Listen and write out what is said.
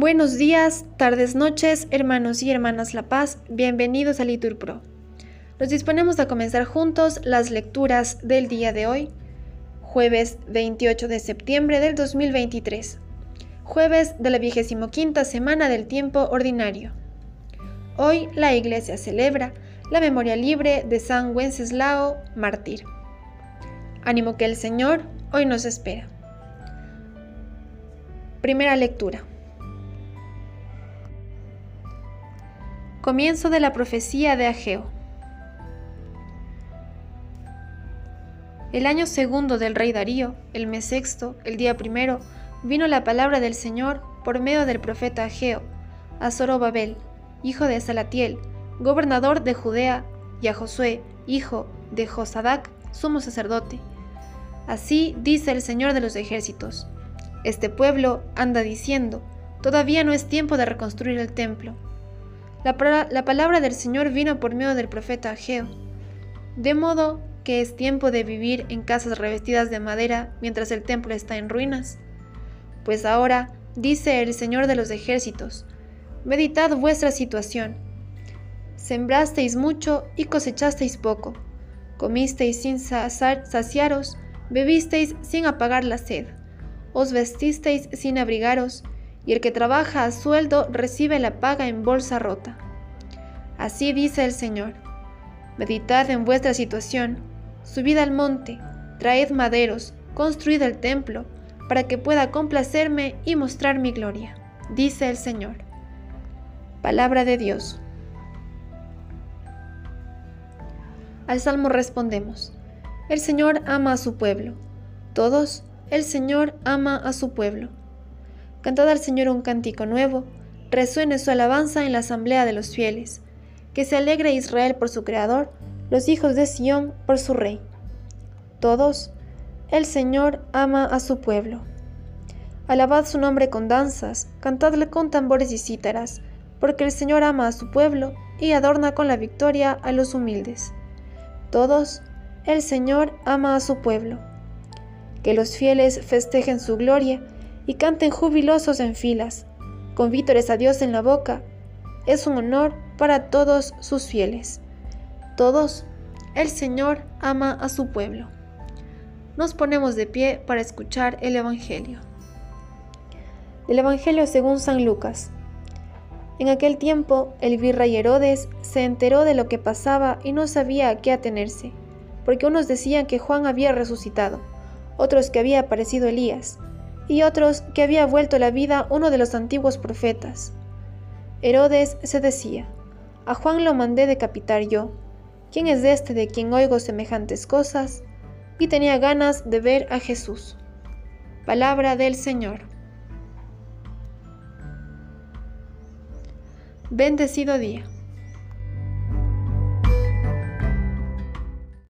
Buenos días, tardes, noches, hermanos y hermanas La Paz, bienvenidos a Litur Pro. Nos disponemos a comenzar juntos las lecturas del día de hoy, jueves 28 de septiembre del 2023, jueves de la vigésimo quinta semana del tiempo ordinario. Hoy la Iglesia celebra la memoria libre de San Wenceslao, mártir. Ánimo que el Señor hoy nos espera. Primera lectura. Comienzo de la profecía de Ageo. El año segundo del rey Darío, el mes sexto, el día primero, vino la palabra del Señor por medio del profeta Ageo, a Zorobabel, hijo de Salatiel, gobernador de Judea, y a Josué, hijo de Josadac, sumo sacerdote. Así dice el Señor de los ejércitos. Este pueblo anda diciendo, todavía no es tiempo de reconstruir el templo la, palabra del Señor vino por medio del profeta Ageo. De modo que es tiempo de vivir en casas revestidas de madera mientras el templo está en ruinas. Pues ahora, dice el Señor de los ejércitos, meditad vuestra situación. Sembrasteis mucho y cosechasteis poco. Comisteis sin saciaros, bebisteis sin apagar la sed. Os vestisteis sin abrigaros y el que trabaja a sueldo recibe la paga en bolsa rota. Así dice el Señor. Meditad en vuestra situación, subid al monte, traed maderos, construid el templo, para que pueda complacerme y mostrar mi gloria, dice el Señor. Palabra de Dios. Al salmo respondemos, el Señor ama a su pueblo. Todos, el Señor ama a su pueblo. Cantad al Señor un cántico nuevo, resuene su alabanza en la asamblea de los fieles. Que se alegre Israel por su Creador, los hijos de Sión por su Rey. Todos, el Señor ama a su pueblo. Alabad su nombre con danzas, cantadle con tambores y cítaras, porque el Señor ama a su pueblo y adorna con la victoria a los humildes. Todos, el Señor ama a su pueblo. Que los fieles festejen su gloria y canten jubilosos en filas, con vítores a Dios en la boca. Es un honor para todos sus fieles. Todos, el Señor ama a su pueblo. Nos ponemos de pie para escuchar el Evangelio. El Evangelio según San Lucas. En aquel tiempo, el virrey Herodes se enteró de lo que pasaba y no sabía a qué atenerse, porque unos decían que Juan había resucitado, otros que había aparecido Elías, y otros que había vuelto la vida uno de los antiguos profetas. Herodes se decía, a Juan lo mandé decapitar yo. ¿Quién es este de quien oigo semejantes cosas? Y tenía ganas de ver a Jesús. Palabra del Señor. Bendecido día.